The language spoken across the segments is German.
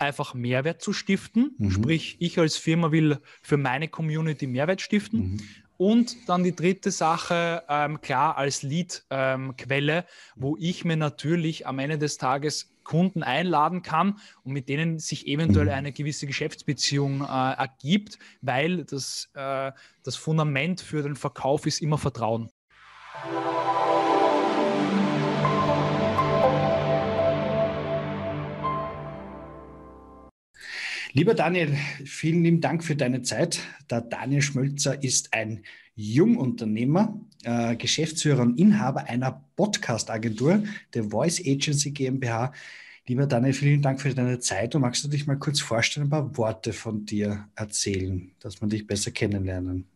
einfach Mehrwert zu stiften. Mhm. Sprich, ich als Firma will für meine Community Mehrwert stiften. Mhm. Und dann die dritte Sache, ähm, klar, als Lead-Quelle, ähm, wo ich mir natürlich am Ende des Tages Kunden einladen kann und mit denen sich eventuell mhm. eine gewisse Geschäftsbeziehung äh, ergibt, weil das, äh, das Fundament für den Verkauf ist immer Vertrauen. Lieber Daniel, vielen lieben Dank für deine Zeit. Der Daniel Schmölzer ist ein Jungunternehmer, äh, Geschäftsführer und Inhaber einer Podcast-Agentur, der Voice Agency GmbH. Lieber Daniel, vielen Dank für deine Zeit und magst du dich mal kurz vorstellen, ein paar Worte von dir erzählen, dass man dich besser kennenlernen?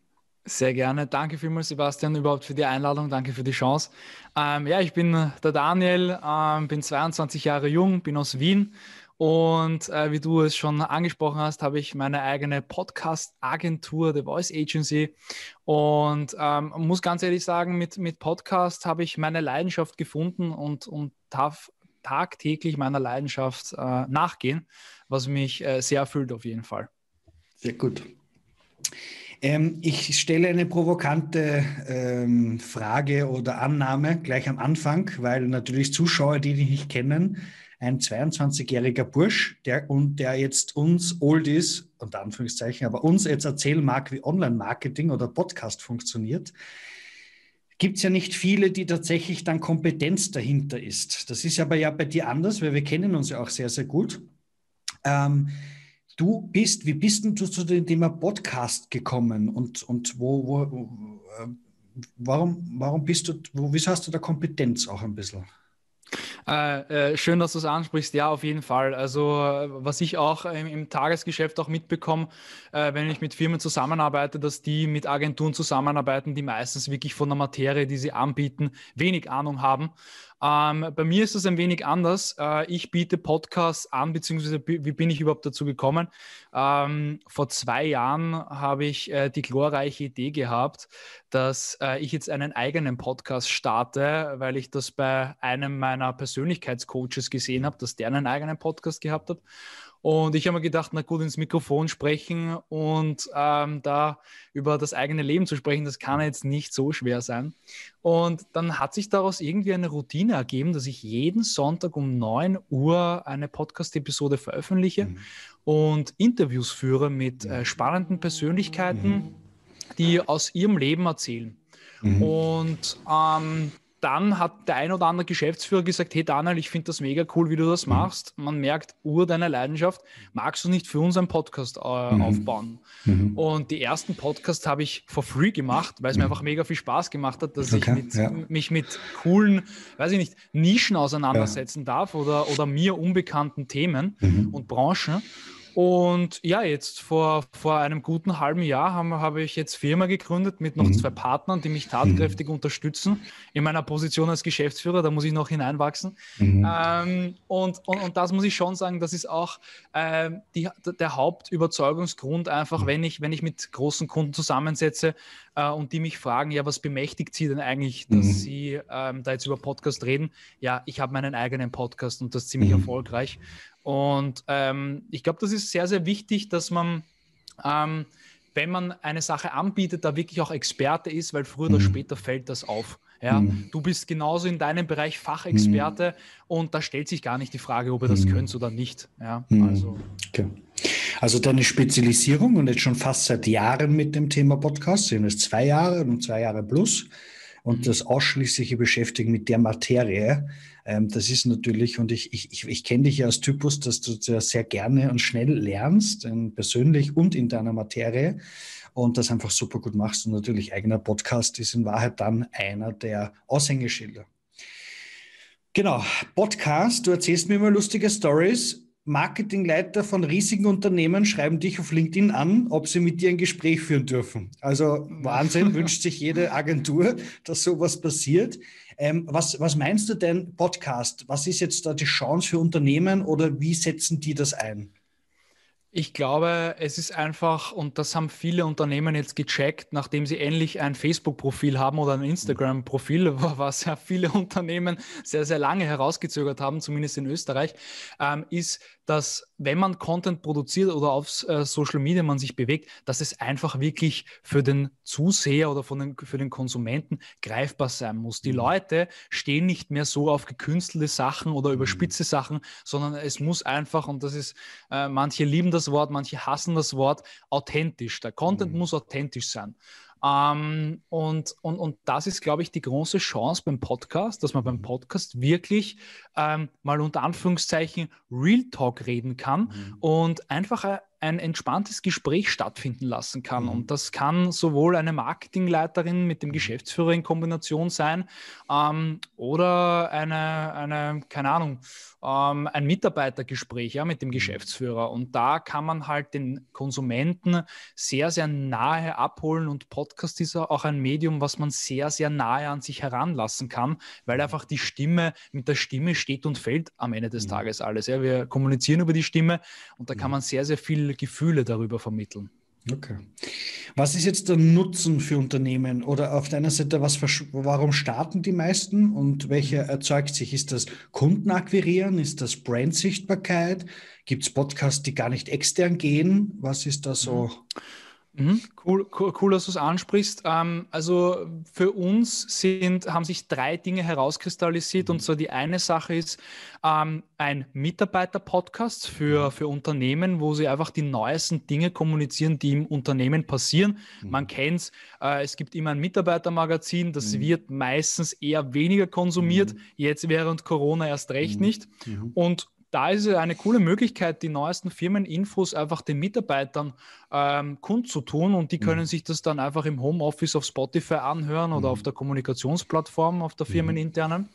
Sehr gerne. Danke vielmals, Sebastian, überhaupt für die Einladung. Danke für die Chance. Ähm, ja, ich bin der Daniel, ähm, bin 22 Jahre jung, bin aus Wien und äh, wie du es schon angesprochen hast, habe ich meine eigene Podcast-Agentur, The Voice Agency. Und ähm, muss ganz ehrlich sagen, mit, mit Podcast habe ich meine Leidenschaft gefunden und, und darf tagtäglich meiner Leidenschaft äh, nachgehen, was mich äh, sehr erfüllt auf jeden Fall. Sehr gut. Ähm, ich stelle eine provokante ähm, Frage oder Annahme gleich am Anfang, weil natürlich Zuschauer, die dich nicht kennen, ein 22-jähriger Bursch, der, und der jetzt uns Oldies, unter Anführungszeichen, aber uns jetzt erzählen mag, wie Online-Marketing oder Podcast funktioniert, gibt es ja nicht viele, die tatsächlich dann Kompetenz dahinter ist. Das ist aber ja bei dir anders, weil wir kennen uns ja auch sehr, sehr gut. Ähm, du bist, wie bist denn du zu dem Thema Podcast gekommen und, und wo, wo, wo äh, warum, warum bist du, wo, wieso hast du da Kompetenz auch ein bisschen? Äh, äh, schön, dass du es ansprichst. Ja, auf jeden Fall. Also, was ich auch im, im Tagesgeschäft auch mitbekomme, äh, wenn ich mit Firmen zusammenarbeite, dass die mit Agenturen zusammenarbeiten, die meistens wirklich von der Materie, die sie anbieten, wenig Ahnung haben. Ähm, bei mir ist es ein wenig anders. Äh, ich biete Podcasts an, beziehungsweise wie bin ich überhaupt dazu gekommen? Ähm, vor zwei Jahren habe ich äh, die glorreiche Idee gehabt, dass äh, ich jetzt einen eigenen Podcast starte, weil ich das bei einem meiner Persönlichkeitscoaches gesehen habe, dass der einen eigenen Podcast gehabt hat. Und ich habe mir gedacht, na gut, ins Mikrofon sprechen und ähm, da über das eigene Leben zu sprechen, das kann jetzt nicht so schwer sein. Und dann hat sich daraus irgendwie eine Routine ergeben, dass ich jeden Sonntag um 9 Uhr eine Podcast-Episode veröffentliche mhm. und Interviews führe mit äh, spannenden Persönlichkeiten, mhm. die aus ihrem Leben erzählen. Mhm. Und ähm, dann hat der ein oder andere Geschäftsführer gesagt, hey Daniel, ich finde das mega cool, wie du das mhm. machst. Man merkt, ur deine Leidenschaft. Magst du nicht für uns einen Podcast äh, mhm. aufbauen? Mhm. Und die ersten Podcasts habe ich for free gemacht, weil es mir mhm. einfach mega viel Spaß gemacht hat, dass okay, ich mit, ja. mich mit coolen, weiß ich nicht, Nischen auseinandersetzen ja. darf oder, oder mir unbekannten Themen mhm. und Branchen. Und ja, jetzt vor, vor einem guten halben Jahr habe hab ich jetzt Firma gegründet mit noch mhm. zwei Partnern, die mich tatkräftig mhm. unterstützen in meiner Position als Geschäftsführer. Da muss ich noch hineinwachsen. Mhm. Ähm, und, und, und das muss ich schon sagen, das ist auch äh, die, der Hauptüberzeugungsgrund, einfach, mhm. wenn ich, wenn ich mit großen Kunden zusammensetze äh, und die mich fragen, ja, was bemächtigt sie denn eigentlich, dass mhm. sie ähm, da jetzt über Podcast reden? Ja, ich habe meinen eigenen Podcast und das ziemlich mhm. erfolgreich. Und ähm, ich glaube, das ist sehr, sehr wichtig, dass man, ähm, wenn man eine Sache anbietet, da wirklich auch Experte ist, weil früher mhm. oder später fällt das auf. Ja, mhm. Du bist genauso in deinem Bereich Fachexperte mhm. und da stellt sich gar nicht die Frage, ob ihr das mhm. könnt oder nicht. Ja, mhm. also. Okay. also deine Spezialisierung und jetzt schon fast seit Jahren mit dem Thema Podcast, sind es zwei Jahre und zwei Jahre plus und mhm. das ausschließliche Beschäftigen mit der Materie, ähm, das ist natürlich, und ich, ich, ich, kenne dich ja als Typus, dass du sehr, sehr gerne und schnell lernst, ähm, persönlich und in deiner Materie und das einfach super gut machst. Und natürlich eigener Podcast ist in Wahrheit dann einer der Aushängeschilder. Genau, Podcast, du erzählst mir immer lustige Stories. Marketingleiter von riesigen Unternehmen schreiben dich auf LinkedIn an, ob sie mit dir ein Gespräch führen dürfen. Also Wahnsinn, wünscht sich jede Agentur, dass sowas passiert. Ähm, was, was meinst du denn Podcast? Was ist jetzt da die Chance für Unternehmen oder wie setzen die das ein? Ich glaube, es ist einfach, und das haben viele Unternehmen jetzt gecheckt, nachdem sie endlich ein Facebook-Profil haben oder ein Instagram-Profil, was ja viele Unternehmen sehr, sehr lange herausgezögert haben, zumindest in Österreich, ähm, ist, dass wenn man Content produziert oder auf äh, Social Media man sich bewegt, dass es einfach wirklich für den Zuseher oder den, für den Konsumenten greifbar sein muss. Die mhm. Leute stehen nicht mehr so auf gekünstelte Sachen oder überspitze mhm. Sachen, sondern es muss einfach, und das ist, äh, manche lieben das Wort, manche hassen das Wort, authentisch. Der Content mhm. muss authentisch sein. Ähm, und, und, und das ist, glaube ich, die große Chance beim Podcast, dass man beim Podcast wirklich ähm, mal unter Anführungszeichen Real Talk reden kann mhm. und einfach äh, ein entspanntes Gespräch stattfinden lassen kann. Mhm. Und das kann sowohl eine Marketingleiterin mit dem mhm. Geschäftsführer in Kombination sein ähm, oder eine, eine, keine Ahnung, ähm, ein Mitarbeitergespräch ja, mit dem mhm. Geschäftsführer. Und da kann man halt den Konsumenten sehr, sehr nahe abholen. Und Podcast ist auch ein Medium, was man sehr, sehr nahe an sich heranlassen kann, weil mhm. einfach die Stimme, mit der Stimme steht und fällt am Ende des Tages alles. Ja. Wir kommunizieren über die Stimme und da kann man sehr, sehr viel Gefühle darüber vermitteln. Okay. Was ist jetzt der Nutzen für Unternehmen? Oder auf deiner Seite, was, warum starten die meisten und welcher erzeugt sich? Ist das Kunden akquirieren? Ist das Brandsichtbarkeit? Gibt es Podcasts, die gar nicht extern gehen? Was ist da so? Mhm. Mhm. Cool, cool, cool, dass du es ansprichst. Ähm, also für uns sind, haben sich drei Dinge herauskristallisiert. Und so die eine Sache ist ähm, ein Mitarbeiter-Podcast für, für Unternehmen, wo sie einfach die neuesten Dinge kommunizieren, die im Unternehmen passieren. Mhm. Man kennt es, äh, es gibt immer ein Mitarbeitermagazin, das mhm. wird meistens eher weniger konsumiert, mhm. jetzt während Corona erst recht mhm. nicht. Mhm. Und da ist es eine coole Möglichkeit, die neuesten Firmeninfos einfach den Mitarbeitern ähm, kundzutun und die können mhm. sich das dann einfach im Homeoffice auf Spotify anhören mhm. oder auf der Kommunikationsplattform, auf der mhm. firmeninternen.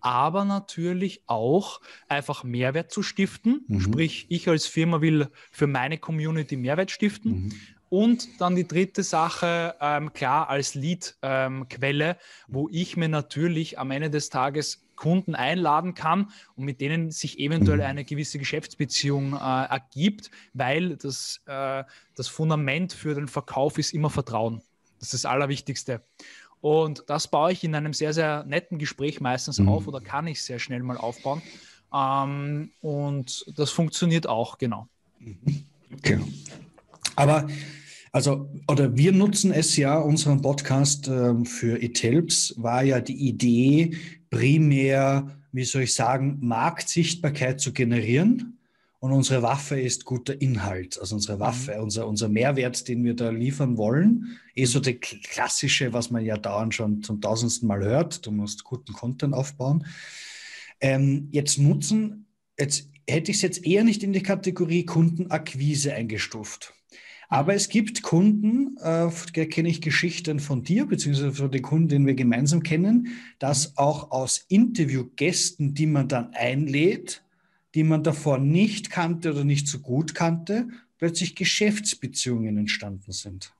Aber natürlich auch einfach Mehrwert zu stiften. Mhm. Sprich, ich als Firma will für meine Community Mehrwert stiften. Mhm. Und dann die dritte Sache, ähm, klar, als Lead-Quelle, ähm, wo ich mir natürlich am Ende des Tages Kunden einladen kann und mit denen sich eventuell mhm. eine gewisse Geschäftsbeziehung äh, ergibt, weil das, äh, das Fundament für den Verkauf ist immer Vertrauen. Das ist das Allerwichtigste. Und das baue ich in einem sehr, sehr netten Gespräch meistens mhm. auf oder kann ich sehr schnell mal aufbauen. Ähm, und das funktioniert auch, genau. Mhm. Okay. Aber also, oder wir nutzen es ja, unseren Podcast äh, für eTelps war ja die Idee, primär, wie soll ich sagen, Marktsichtbarkeit zu generieren. Und unsere Waffe ist guter Inhalt. Also unsere mhm. Waffe, mhm. unser, unser Mehrwert, den wir da liefern wollen, eh so der klassische, was man ja dauernd schon zum tausendsten Mal hört. Du musst guten Content aufbauen. Ähm, jetzt nutzen, jetzt hätte ich es jetzt eher nicht in die Kategorie Kundenakquise eingestuft. Aber es gibt Kunden, äh, da kenne ich Geschichten von dir, beziehungsweise von den Kunden, den wir gemeinsam kennen, dass auch aus Interviewgästen, die man dann einlädt, die man davor nicht kannte oder nicht so gut kannte, plötzlich Geschäftsbeziehungen entstanden sind.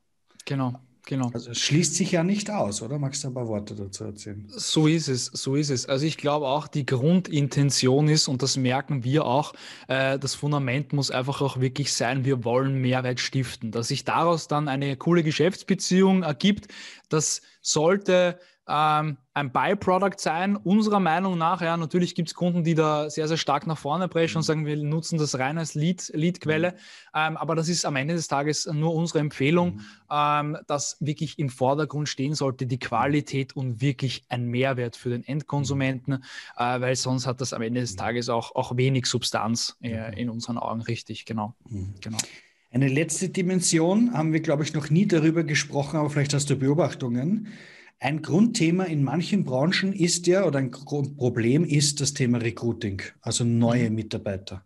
Genau. Genau. Also es schließt sich ja nicht aus, oder? Magst du ein paar Worte dazu erzählen? So ist es, so ist es. Also ich glaube auch, die Grundintention ist, und das merken wir auch, äh, das Fundament muss einfach auch wirklich sein, wir wollen Mehrwert stiften. Dass sich daraus dann eine coole Geschäftsbeziehung ergibt, das sollte ähm, ein Byproduct sein, unserer Meinung nach. Ja, natürlich gibt es Kunden, die da sehr, sehr stark nach vorne brechen und mhm. sagen, wir nutzen das rein als Lead, Leadquelle. Mhm. Ähm, aber das ist am Ende des Tages nur unsere Empfehlung, mhm. ähm, dass wirklich im Vordergrund stehen sollte die Qualität und wirklich ein Mehrwert für den Endkonsumenten, äh, weil sonst hat das am Ende des Tages auch, auch wenig Substanz äh, in unseren Augen richtig. Genau. genau. Eine letzte Dimension haben wir, glaube ich, noch nie darüber gesprochen, aber vielleicht hast du Beobachtungen. Ein Grundthema in manchen Branchen ist ja, oder ein Problem ist das Thema Recruiting, also neue mhm. Mitarbeiter.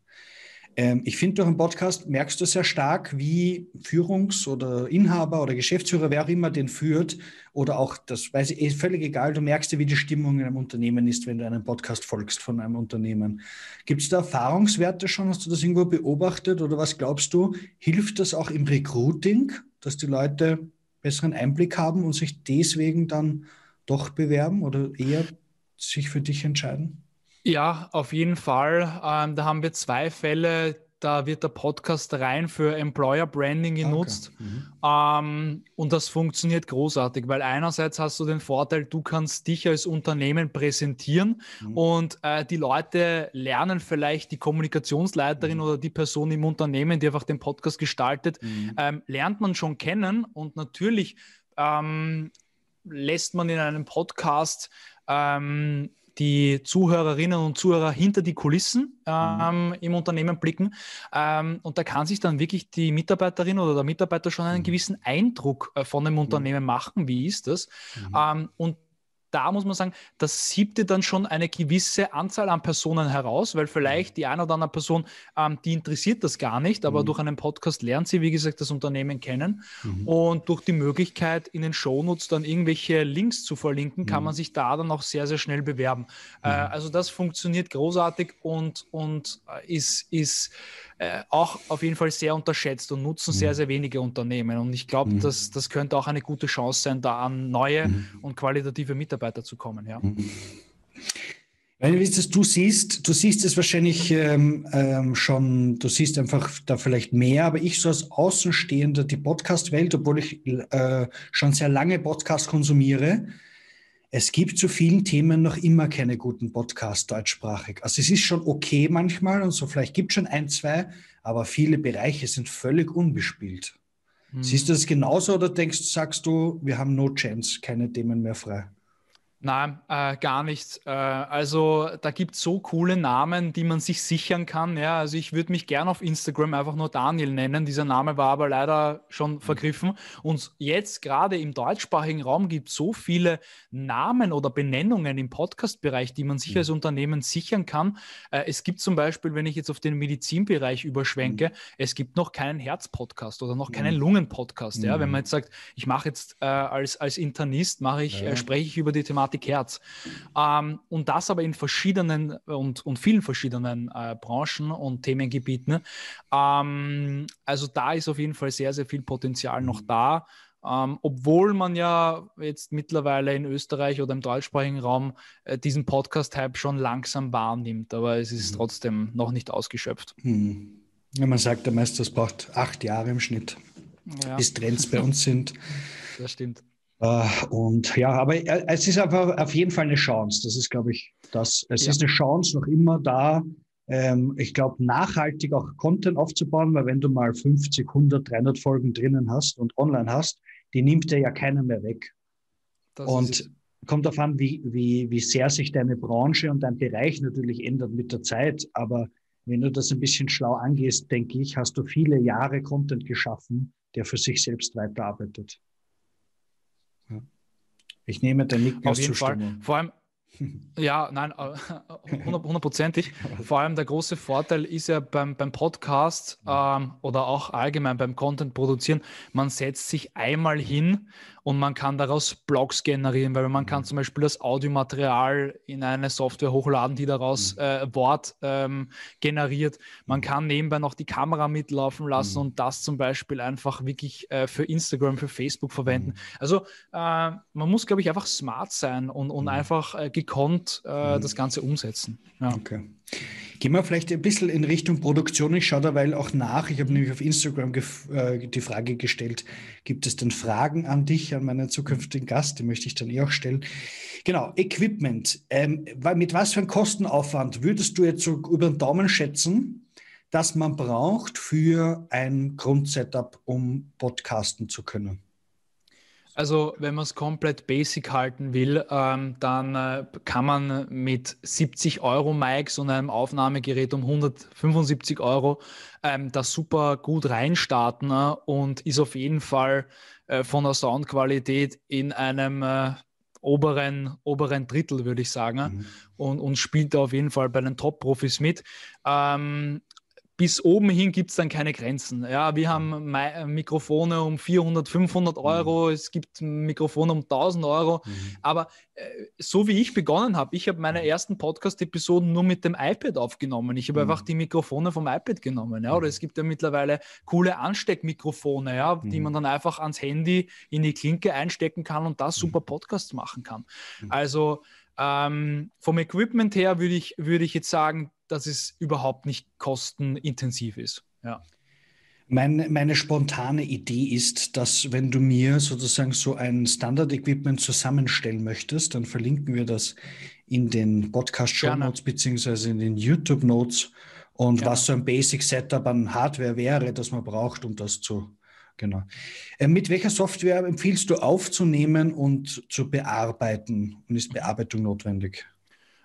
Ähm, ich finde, durch den Podcast merkst du sehr stark, wie Führungs- oder Inhaber oder Geschäftsführer, wer auch immer den führt, oder auch, das weiß ich, ist völlig egal, du merkst ja, wie die Stimmung in einem Unternehmen ist, wenn du einem Podcast folgst von einem Unternehmen. Gibt es da Erfahrungswerte schon? Hast du das irgendwo beobachtet oder was glaubst du? Hilft das auch im Recruiting, dass die Leute besseren Einblick haben und sich deswegen dann doch bewerben oder eher sich für dich entscheiden? Ja, auf jeden Fall. Ähm, da haben wir zwei Fälle, da wird der Podcast rein für Employer Branding genutzt. Okay. Mhm. Ähm, und das funktioniert großartig, weil einerseits hast du den Vorteil, du kannst dich als Unternehmen präsentieren mhm. und äh, die Leute lernen vielleicht die Kommunikationsleiterin mhm. oder die Person im Unternehmen, die einfach den Podcast gestaltet, mhm. ähm, lernt man schon kennen und natürlich ähm, lässt man in einem Podcast ähm, die Zuhörerinnen und Zuhörer hinter die Kulissen ähm, mhm. im Unternehmen blicken. Ähm, und da kann sich dann wirklich die Mitarbeiterin oder der Mitarbeiter schon einen mhm. gewissen Eindruck äh, von dem mhm. Unternehmen machen. Wie ist das? Mhm. Ähm, und da muss man sagen, das siebte dann schon eine gewisse Anzahl an Personen heraus, weil vielleicht die eine oder andere Person, ähm, die interessiert das gar nicht, aber mhm. durch einen Podcast lernt sie, wie gesagt, das Unternehmen kennen. Mhm. Und durch die Möglichkeit, in den Shownotes dann irgendwelche Links zu verlinken, kann mhm. man sich da dann auch sehr, sehr schnell bewerben. Äh, mhm. also das funktioniert großartig und, und äh, ist, ist äh, auch auf jeden Fall sehr unterschätzt und nutzen mhm. sehr, sehr wenige Unternehmen. Und ich glaube, mhm. das, das könnte auch eine gute Chance sein, da an neue mhm. und qualitative Mitarbeiter zu kommen. Ja. Mhm. Weil du siehst, du siehst es wahrscheinlich ähm, ähm, schon, du siehst einfach da vielleicht mehr, aber ich so als Außenstehender die Podcast-Welt, obwohl ich äh, schon sehr lange Podcast konsumiere, es gibt zu vielen Themen noch immer keine guten Podcasts deutschsprachig. Also es ist schon okay manchmal und so vielleicht gibt es schon ein, zwei, aber viele Bereiche sind völlig unbespielt. Hm. Siehst du das genauso oder denkst, sagst du, wir haben no chance, keine Themen mehr frei? Nein, äh, gar nichts. Äh, also da gibt es so coole Namen, die man sich sichern kann. Ja, also ich würde mich gerne auf Instagram einfach nur Daniel nennen. Dieser Name war aber leider schon mhm. vergriffen. Und jetzt gerade im deutschsprachigen Raum gibt es so viele Namen oder Benennungen im Podcast-Bereich, die man sich mhm. als Unternehmen sichern kann. Äh, es gibt zum Beispiel, wenn ich jetzt auf den Medizinbereich überschwenke, mhm. es gibt noch keinen Herz-Podcast oder noch keinen. Lungen-Podcast. Ja, wenn man jetzt sagt, ich mache jetzt äh, als, als Internist, mache ich, äh, spreche ich über die Thematik Thematik Herz. Ähm, und das aber in verschiedenen und, und vielen verschiedenen äh, Branchen und Themengebieten. Ähm, also da ist auf jeden Fall sehr, sehr viel Potenzial noch da. Ähm, obwohl man ja jetzt mittlerweile in Österreich oder im deutschsprachigen Raum äh, diesen Podcast-Hype schon langsam wahrnimmt, aber es ist mhm. trotzdem noch nicht ausgeschöpft. Mhm. Ja, man sagt ja meist, das braucht acht Jahre im Schnitt, ja. bis Trends bei uns sind. Das stimmt. Äh, und ja, aber äh, es ist einfach auf jeden Fall eine Chance. Das ist, glaube ich, das. Es ja. ist eine Chance noch immer da. Ähm, ich glaube, nachhaltig auch Content aufzubauen, weil wenn du mal 50, 100, 300 Folgen drinnen hast und online hast, die nimmt dir ja keiner mehr weg. Das und kommt darauf an, wie, wie, wie sehr sich deine Branche und dein Bereich natürlich ändert mit der Zeit. Aber wenn du das ein bisschen schlau angehst, denke ich, hast du viele Jahre Content geschaffen, der für sich selbst weiterarbeitet. Ich nehme den Nick Auf jeden Fall. Vor allem, ja, nein, äh, hundertprozentig. Vor allem der große Vorteil ist ja beim, beim Podcast ähm, oder auch allgemein beim Content produzieren, man setzt sich einmal hin und man kann daraus Blogs generieren, weil man kann mhm. zum Beispiel das Audiomaterial in eine Software hochladen, die daraus mhm. äh, Wort ähm, generiert. Man mhm. kann nebenbei noch die Kamera mitlaufen lassen und das zum Beispiel einfach wirklich äh, für Instagram, für Facebook verwenden. Also äh, man muss, glaube ich, einfach smart sein und, und einfach äh, gekonnt äh, das Ganze umsetzen. Ja. Okay. Gehen wir vielleicht ein bisschen in Richtung Produktion. Ich schaue derweil auch nach. Ich habe nämlich auf Instagram äh, die Frage gestellt, gibt es denn Fragen an dich, an meinen zukünftigen Gast? Die möchte ich dann eh auch stellen. Genau, Equipment. Ähm, mit was für einem Kostenaufwand würdest du jetzt so über den Daumen schätzen, dass man braucht für ein Grundsetup, um podcasten zu können? Also wenn man es komplett basic halten will, ähm, dann äh, kann man mit 70 Euro Mics und einem Aufnahmegerät um 175 Euro ähm, das super gut reinstarten äh, und ist auf jeden Fall äh, von der Soundqualität in einem äh, oberen, oberen Drittel, würde ich sagen, mhm. und, und spielt da auf jeden Fall bei den Top-Profis mit. Ähm, bis oben hin gibt es dann keine Grenzen. Ja, wir haben äh, Mikrofone um 400, 500 Euro, mhm. es gibt Mikrofone um 1000 Euro. Mhm. Aber äh, so wie ich begonnen habe, ich habe meine mhm. ersten Podcast-Episoden nur mit dem iPad aufgenommen. Ich habe mhm. einfach die Mikrofone vom iPad genommen. Ja, oder mhm. es gibt ja mittlerweile coole Ansteckmikrofone, ja, die man dann einfach ans Handy in die Klinke einstecken kann und da super Podcasts machen kann. Also ähm, vom Equipment her würde ich, würde ich jetzt sagen, dass es überhaupt nicht kostenintensiv ist. Ja. Meine, meine spontane Idee ist, dass wenn du mir sozusagen so ein Standard-Equipment zusammenstellen möchtest, dann verlinken wir das in den Podcast-Show Notes beziehungsweise in den YouTube-Notes und Gerne. was so ein Basic-Setup an Hardware wäre, das man braucht, um das zu. Genau. Äh, mit welcher Software empfiehlst du aufzunehmen und zu bearbeiten? Und ist Bearbeitung notwendig?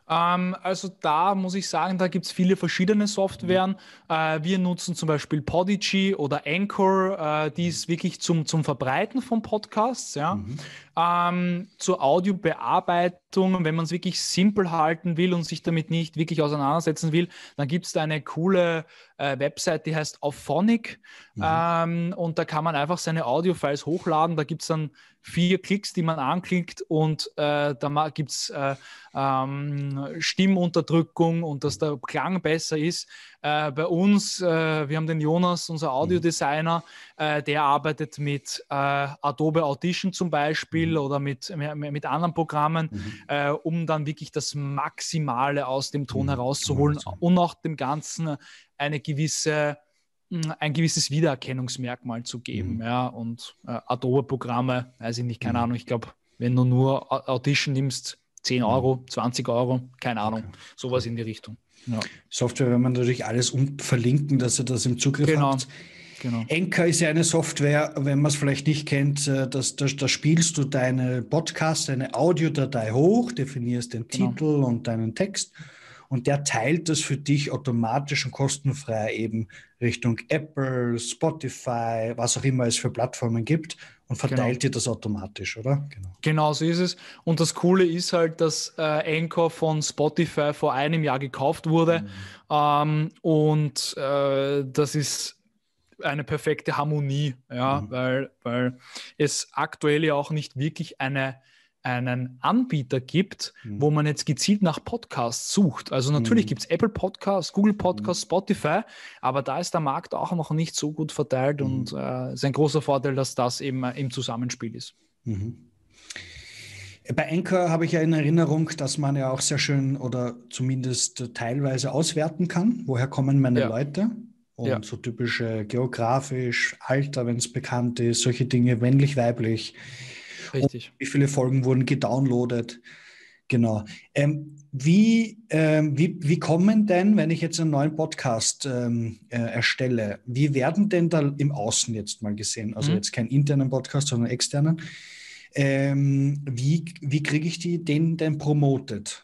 Ähm, also da muss ich sagen, da gibt es viele verschiedene Softwaren. Äh, wir nutzen zum Beispiel Podigy oder Anchor, äh, die ist wirklich zum, zum Verbreiten von Podcasts. Ja. Mhm. Ähm, zur Audiobearbeitung, wenn man es wirklich simpel halten will und sich damit nicht wirklich auseinandersetzen will, dann gibt es da eine coole äh, Website, die heißt Auphonic. Mhm. Ähm, und da kann man einfach seine Audiofiles hochladen. Da gibt es dann vier Klicks, die man anklickt und äh, da gibt es äh, ähm, Stimmunterdrückung und dass der Klang besser ist. Äh, bei uns, äh, wir haben den Jonas, unser Audiodesigner, äh, der arbeitet mit äh, Adobe Audition zum Beispiel mhm. oder mit, mit anderen Programmen, mhm. um dann wirklich das Maximale aus dem Ton mhm. herauszuholen und auch dem Ganzen eine gewisse hm, ein gewisses Wiedererkennungsmerkmal zu geben. Mhm. Ja, und äh, Adobe-Programme, weiß ich nicht, keine mhm. Ahnung, ich glaube, wenn du nur Audition nimmst, 10 mhm. Euro, 20 Euro, keine Ahnung, okay. sowas in die Richtung. Ja. Software, wenn man natürlich alles verlinken, dass ihr das im Zugriff genau. habt. Genau. Enka ist ja eine Software, wenn man es vielleicht nicht kennt, äh, da das, das spielst du deine Podcast, deine Audiodatei hoch, definierst den genau. Titel und deinen Text und der teilt das für dich automatisch und kostenfrei eben Richtung Apple, Spotify, was auch immer es für Plattformen gibt und verteilt genau. dir das automatisch, oder? Genau. genau so ist es. Und das Coole ist halt, dass äh, Anchor von Spotify vor einem Jahr gekauft wurde mhm. ähm, und äh, das ist eine perfekte Harmonie, ja, mhm. weil, weil es aktuell ja auch nicht wirklich eine einen Anbieter gibt, mhm. wo man jetzt gezielt nach Podcasts sucht. Also natürlich mhm. gibt es Apple Podcasts, Google Podcasts, mhm. Spotify, aber da ist der Markt auch noch nicht so gut verteilt und mhm. äh, ist ein großer Vorteil, dass das eben äh, im Zusammenspiel ist. Mhm. Bei Anchor habe ich ja in Erinnerung, dass man ja auch sehr schön oder zumindest teilweise auswerten kann, woher kommen meine ja. Leute. Und ja. so typische geografisch, Alter, wenn es bekannt ist, solche Dinge, männlich, weiblich. Richtig. wie viele Folgen wurden gedownloadet? Genau. Ähm, wie, ähm, wie, wie kommen denn, wenn ich jetzt einen neuen Podcast ähm, äh, erstelle, wie werden denn da im Außen jetzt mal gesehen, also mhm. jetzt keinen internen Podcast, sondern externen, ähm, wie, wie kriege ich die, den denn promotet?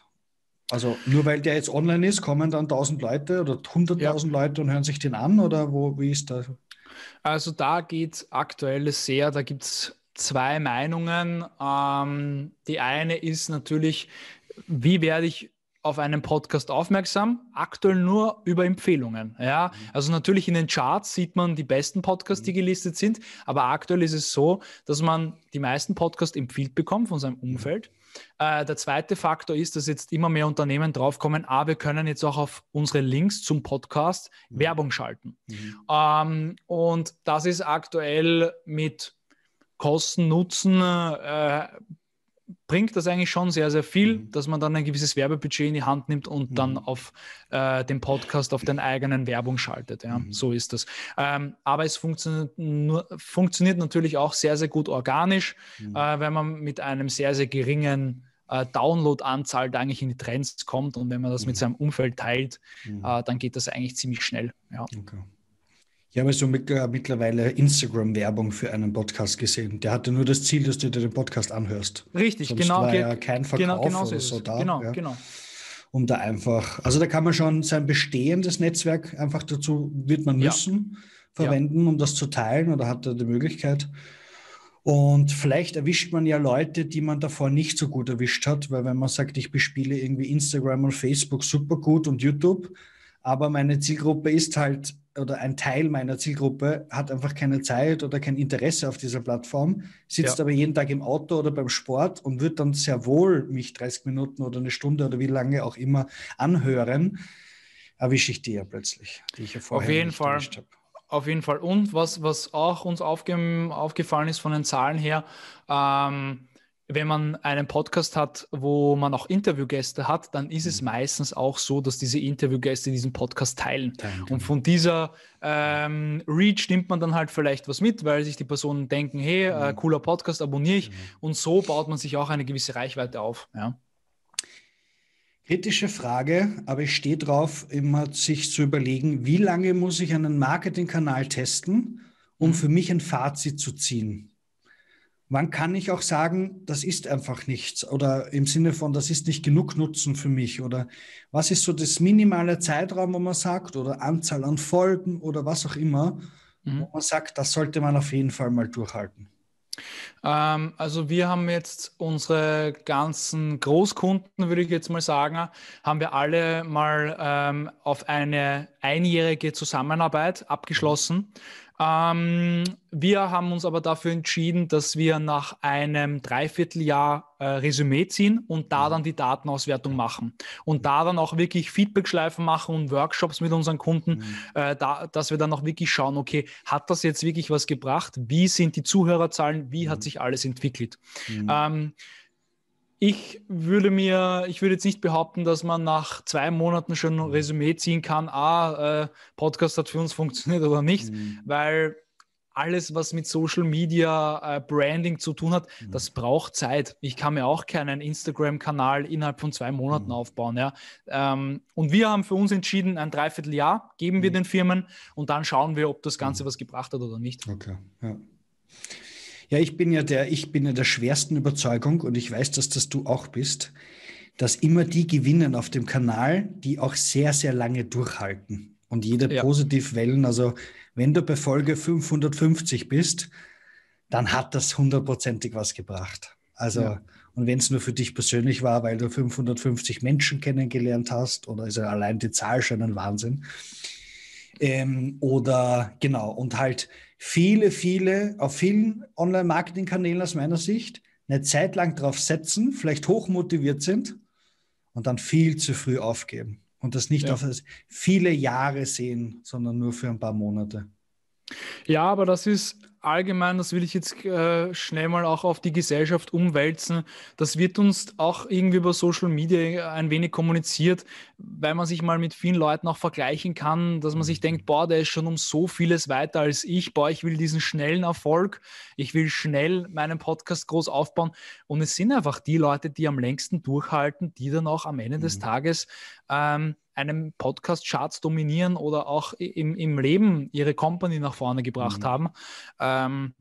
Also nur weil der jetzt online ist, kommen dann 1000 Leute oder 100.000 ja. Leute und hören sich den an oder wo, wie ist das? Also da geht es aktuell sehr, da gibt es zwei Meinungen. Ähm, die eine ist natürlich, wie werde ich auf einen Podcast aufmerksam? Aktuell nur über Empfehlungen. Ja, also natürlich in den Charts sieht man die besten Podcasts, die gelistet sind, aber aktuell ist es so, dass man die meisten Podcasts empfiehlt bekommt von seinem Umfeld. Äh, der zweite Faktor ist, dass jetzt immer mehr Unternehmen draufkommen, ah, wir können jetzt auch auf unsere Links zum Podcast mhm. Werbung schalten. Mhm. Ähm, und das ist aktuell mit Kosten, Nutzen äh, bringt das eigentlich schon sehr, sehr viel, mhm. dass man dann ein gewisses Werbebudget in die Hand nimmt und mhm. dann auf äh, den Podcast, auf den eigenen Werbung schaltet. Ja, mhm. so ist das. Ähm, aber es funktioniert, nur, funktioniert natürlich auch sehr, sehr gut organisch, mhm. äh, wenn man mit einem sehr, sehr geringen äh, Download-Anzahl eigentlich in die Trends kommt und wenn man das mit mhm. seinem Umfeld teilt, mhm. äh, dann geht das eigentlich ziemlich schnell. Ja. Okay. Ich habe so mit, äh, mittlerweile Instagram-Werbung für einen Podcast gesehen. Der hatte nur das Ziel, dass du dir den Podcast anhörst. Richtig, Sonst genau. War ja kein Verkauf genau, genau oder so da. Genau, ja. genau. Um da einfach, also da kann man schon sein bestehendes Netzwerk einfach dazu, wird man müssen, ja. verwenden, ja. um das zu teilen oder hat er die Möglichkeit. Und vielleicht erwischt man ja Leute, die man davor nicht so gut erwischt hat, weil wenn man sagt, ich bespiele irgendwie Instagram und Facebook super gut und YouTube, aber meine Zielgruppe ist halt oder ein Teil meiner Zielgruppe hat einfach keine Zeit oder kein Interesse auf dieser Plattform, sitzt ja. aber jeden Tag im Auto oder beim Sport und wird dann sehr wohl mich 30 Minuten oder eine Stunde oder wie lange auch immer anhören, erwische ich die ja plötzlich, die ich ja vorher Auf jeden nicht Fall. habe. Auf jeden Fall. Und was, was auch uns aufge aufgefallen ist von den Zahlen her, ähm, wenn man einen Podcast hat, wo man auch Interviewgäste hat, dann ist es mhm. meistens auch so, dass diese Interviewgäste diesen Podcast teilen. teilen und von dieser ähm, Reach nimmt man dann halt vielleicht was mit, weil sich die Personen denken, hey, äh, mhm. cooler Podcast, abonniere ich. Mhm. Und so baut man sich auch eine gewisse Reichweite auf. Ja. Kritische Frage, aber ich stehe drauf, immer sich zu überlegen, wie lange muss ich einen Marketingkanal testen, um mhm. für mich ein Fazit zu ziehen? Wann kann ich auch sagen, das ist einfach nichts oder im Sinne von, das ist nicht genug Nutzen für mich oder was ist so das minimale Zeitraum, wo man sagt oder Anzahl an Folgen oder was auch immer, mhm. wo man sagt, das sollte man auf jeden Fall mal durchhalten? Ähm, also wir haben jetzt unsere ganzen Großkunden, würde ich jetzt mal sagen, haben wir alle mal ähm, auf eine einjährige Zusammenarbeit abgeschlossen. Mhm. Ähm, wir haben uns aber dafür entschieden, dass wir nach einem Dreivierteljahr äh, Resümee ziehen und da mhm. dann die Datenauswertung machen und da dann auch wirklich Feedback-Schleifen machen und Workshops mit unseren Kunden, mhm. äh, da, dass wir dann auch wirklich schauen, okay, hat das jetzt wirklich was gebracht? Wie sind die Zuhörerzahlen? Wie mhm. hat sich alles entwickelt? Mhm. Ähm, ich würde mir, ich würde jetzt nicht behaupten, dass man nach zwei Monaten schon ein Resümee ziehen kann, ah, äh, Podcast hat für uns funktioniert oder nicht, mhm. weil alles, was mit Social Media äh, Branding zu tun hat, mhm. das braucht Zeit. Ich kann mir auch keinen Instagram-Kanal innerhalb von zwei Monaten mhm. aufbauen. Ja? Ähm, und wir haben für uns entschieden, ein Dreivierteljahr geben wir mhm. den Firmen und dann schauen wir, ob das Ganze mhm. was gebracht hat oder nicht. Okay, ja. Ja, ich bin ja der, ich bin ja der schwersten Überzeugung und ich weiß, dass das du auch bist, dass immer die gewinnen auf dem Kanal, die auch sehr, sehr lange durchhalten. Und jede ja. Positivwellen, also wenn du bei Folge 550 bist, dann hat das hundertprozentig was gebracht. Also, ja. und wenn es nur für dich persönlich war, weil du 550 Menschen kennengelernt hast, oder ist ja allein die Zahl schon ein Wahnsinn. Ähm, oder genau, und halt viele, viele, auf vielen Online-Marketing-Kanälen aus meiner Sicht eine Zeit lang drauf setzen, vielleicht hochmotiviert sind und dann viel zu früh aufgeben. Und das nicht ja. auf viele Jahre sehen, sondern nur für ein paar Monate. Ja, aber das ist allgemein, das will ich jetzt äh, schnell mal auch auf die Gesellschaft umwälzen. Das wird uns auch irgendwie über Social Media ein wenig kommuniziert, weil man sich mal mit vielen Leuten auch vergleichen kann, dass man sich denkt, boah, der ist schon um so vieles weiter als ich, boah, ich will diesen schnellen Erfolg, ich will schnell meinen Podcast groß aufbauen. Und es sind einfach die Leute, die am längsten durchhalten, die dann auch am Ende mhm. des Tages ähm, einem Podcast-Charts dominieren oder auch im, im Leben ihre Company nach vorne gebracht mhm. haben. Ähm,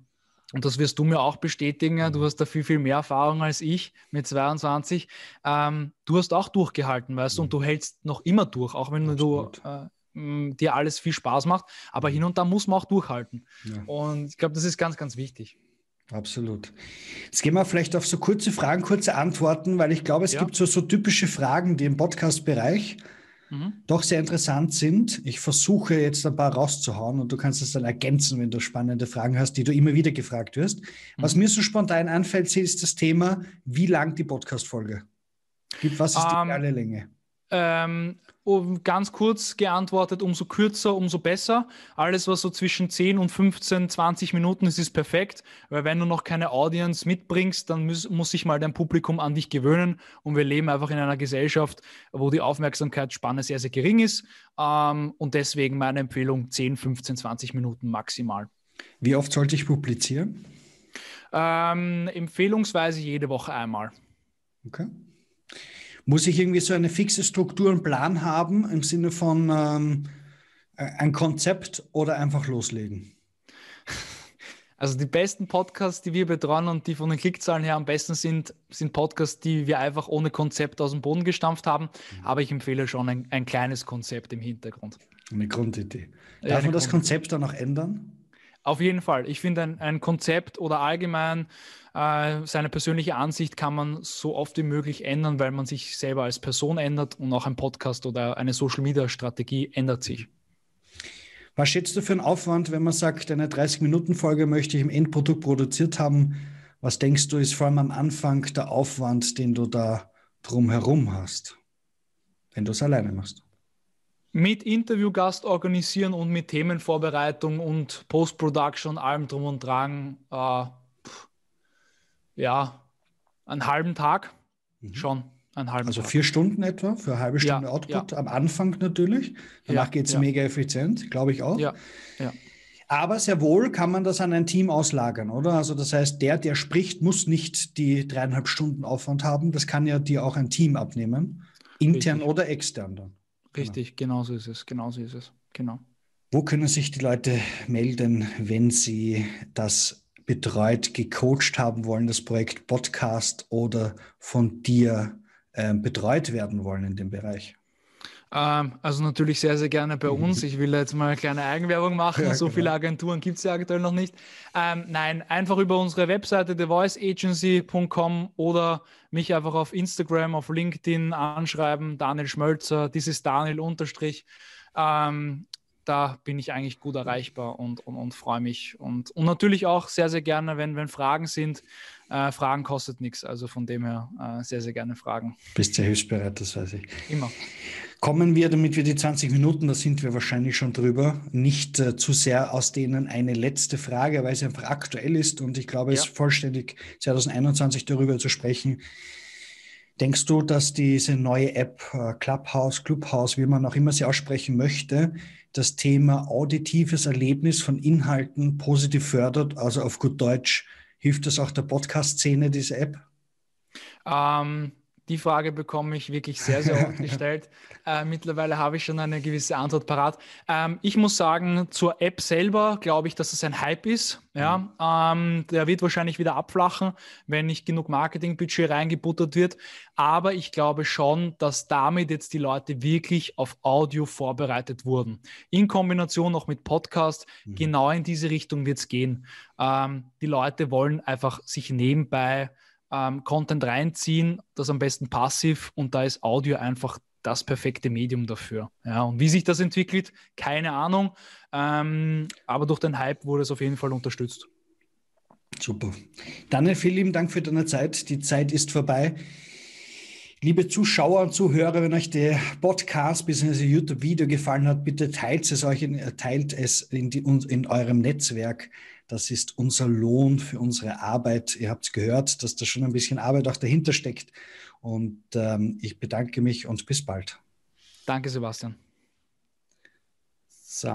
und das wirst du mir auch bestätigen. Du mhm. hast da viel, viel mehr Erfahrung als ich mit 22. Ähm, du hast auch durchgehalten, weißt du, und mhm. du hältst noch immer durch, auch wenn Absolut. du äh, dir alles viel Spaß macht. Aber hin und da muss man auch durchhalten. Ja. Und ich glaube, das ist ganz, ganz wichtig. Absolut. Jetzt gehen wir vielleicht auf so kurze Fragen, kurze Antworten, weil ich glaube, es ja. gibt so, so typische Fragen, die im Podcast-Bereich mhm. doch sehr interessant sind. Ich versuche jetzt ein paar rauszuhauen und du kannst es dann ergänzen, wenn du spannende Fragen hast, die du immer wieder gefragt wirst. Mhm. Was mir so spontan einfällt, ist das Thema, wie lang die Podcast-Folge? Was ist die um, ähm, Länge? Ähm, ganz kurz geantwortet, umso kürzer, umso besser. Alles, was so zwischen 10 und 15, 20 Minuten ist, ist perfekt, weil wenn du noch keine Audience mitbringst, dann muss, muss sich mal dein Publikum an dich gewöhnen und wir leben einfach in einer Gesellschaft, wo die Aufmerksamkeitsspanne sehr, sehr gering ist ähm, und deswegen meine Empfehlung 10, 15, 20 Minuten maximal. Wie oft sollte ich publizieren? Ähm, empfehlungsweise jede Woche einmal. Okay. Muss ich irgendwie so eine fixe Struktur und Plan haben im Sinne von ähm, ein Konzept oder einfach loslegen? Also die besten Podcasts, die wir betreuen und die von den Klickzahlen her am besten sind, sind Podcasts, die wir einfach ohne Konzept aus dem Boden gestampft haben. Mhm. Aber ich empfehle schon ein, ein, kleines Konzept im Hintergrund. Eine Grundidee. Darf ja, man das Konzept dann auch ändern? Auf jeden Fall. Ich finde, ein, ein Konzept oder allgemein äh, seine persönliche Ansicht kann man so oft wie möglich ändern, weil man sich selber als Person ändert und auch ein Podcast oder eine Social-Media-Strategie ändert sich. Was schätzt du für einen Aufwand, wenn man sagt, eine 30-Minuten-Folge möchte ich im Endprodukt produziert haben? Was denkst du, ist vor allem am Anfang der Aufwand, den du da drumherum hast, wenn du es alleine machst? Mit Interviewgast organisieren und mit Themenvorbereitung und Post-Production, allem drum und dran, äh, ja, einen halben Tag mhm. schon. Einen halben also Tag. vier Stunden etwa für eine halbe Stunde ja, Output ja. am Anfang natürlich. Danach ja, geht es mega effizient, glaube ich auch. Ja, ja. Aber sehr wohl kann man das an ein Team auslagern, oder? Also das heißt, der, der spricht, muss nicht die dreieinhalb Stunden Aufwand haben. Das kann ja dir auch ein Team abnehmen, intern Richtig. oder extern dann. Richtig, genau. genauso ist es, genauso ist es, genau. Wo können sich die Leute melden, wenn sie das betreut, gecoacht haben wollen, das Projekt Podcast oder von dir äh, betreut werden wollen in dem Bereich? Ähm, also natürlich sehr, sehr gerne bei uns. Ich will jetzt mal eine kleine Eigenwerbung machen. Ja, so genau. viele Agenturen gibt es ja aktuell noch nicht. Ähm, nein, einfach über unsere Webseite thevoiceagency.com oder mich einfach auf Instagram, auf LinkedIn anschreiben. Daniel Schmölzer, das ist Daniel unterstrich. Ähm, da bin ich eigentlich gut erreichbar und, und, und freue mich. Und, und natürlich auch sehr, sehr gerne, wenn, wenn Fragen sind. Äh, Fragen kostet nichts. Also von dem her äh, sehr, sehr gerne Fragen. Bist sehr hilfsbereit, das weiß ich. Immer. Kommen wir, damit wir die 20 Minuten, da sind wir wahrscheinlich schon drüber, nicht äh, zu sehr aus denen eine letzte Frage, weil sie einfach aktuell ist und ich glaube, ja. es ist vollständig 2021 darüber zu sprechen. Denkst du, dass diese neue App äh, Clubhouse, Clubhouse, wie man auch immer sie aussprechen möchte, das Thema auditives Erlebnis von Inhalten positiv fördert? Also auf gut Deutsch, hilft das auch der Podcast-Szene, diese App? Ähm, die Frage bekomme ich wirklich sehr, sehr oft gestellt. Äh, mittlerweile habe ich schon eine gewisse Antwort parat. Ähm, ich muss sagen, zur App selber glaube ich, dass es ein Hype ist. Ja, mhm. ähm, der wird wahrscheinlich wieder abflachen, wenn nicht genug Marketingbudget reingebuttert wird. Aber ich glaube schon, dass damit jetzt die Leute wirklich auf Audio vorbereitet wurden. In Kombination auch mit Podcast, mhm. genau in diese Richtung wird es gehen. Ähm, die Leute wollen einfach sich nebenbei ähm, Content reinziehen, das am besten passiv und da ist Audio einfach das perfekte Medium dafür. Ja, und wie sich das entwickelt, keine Ahnung. Ähm, aber durch den Hype wurde es auf jeden Fall unterstützt. Super. Daniel, vielen lieben Dank für deine Zeit. Die Zeit ist vorbei. Liebe Zuschauer und Zuhörer, wenn euch der Podcast bzw. YouTube-Video gefallen hat, bitte teilt es euch, in, teilt es in, die, in eurem Netzwerk. Das ist unser Lohn für unsere Arbeit. Ihr habt gehört, dass da schon ein bisschen Arbeit auch dahinter steckt. Und ähm, ich bedanke mich und bis bald. Danke, Sebastian. So.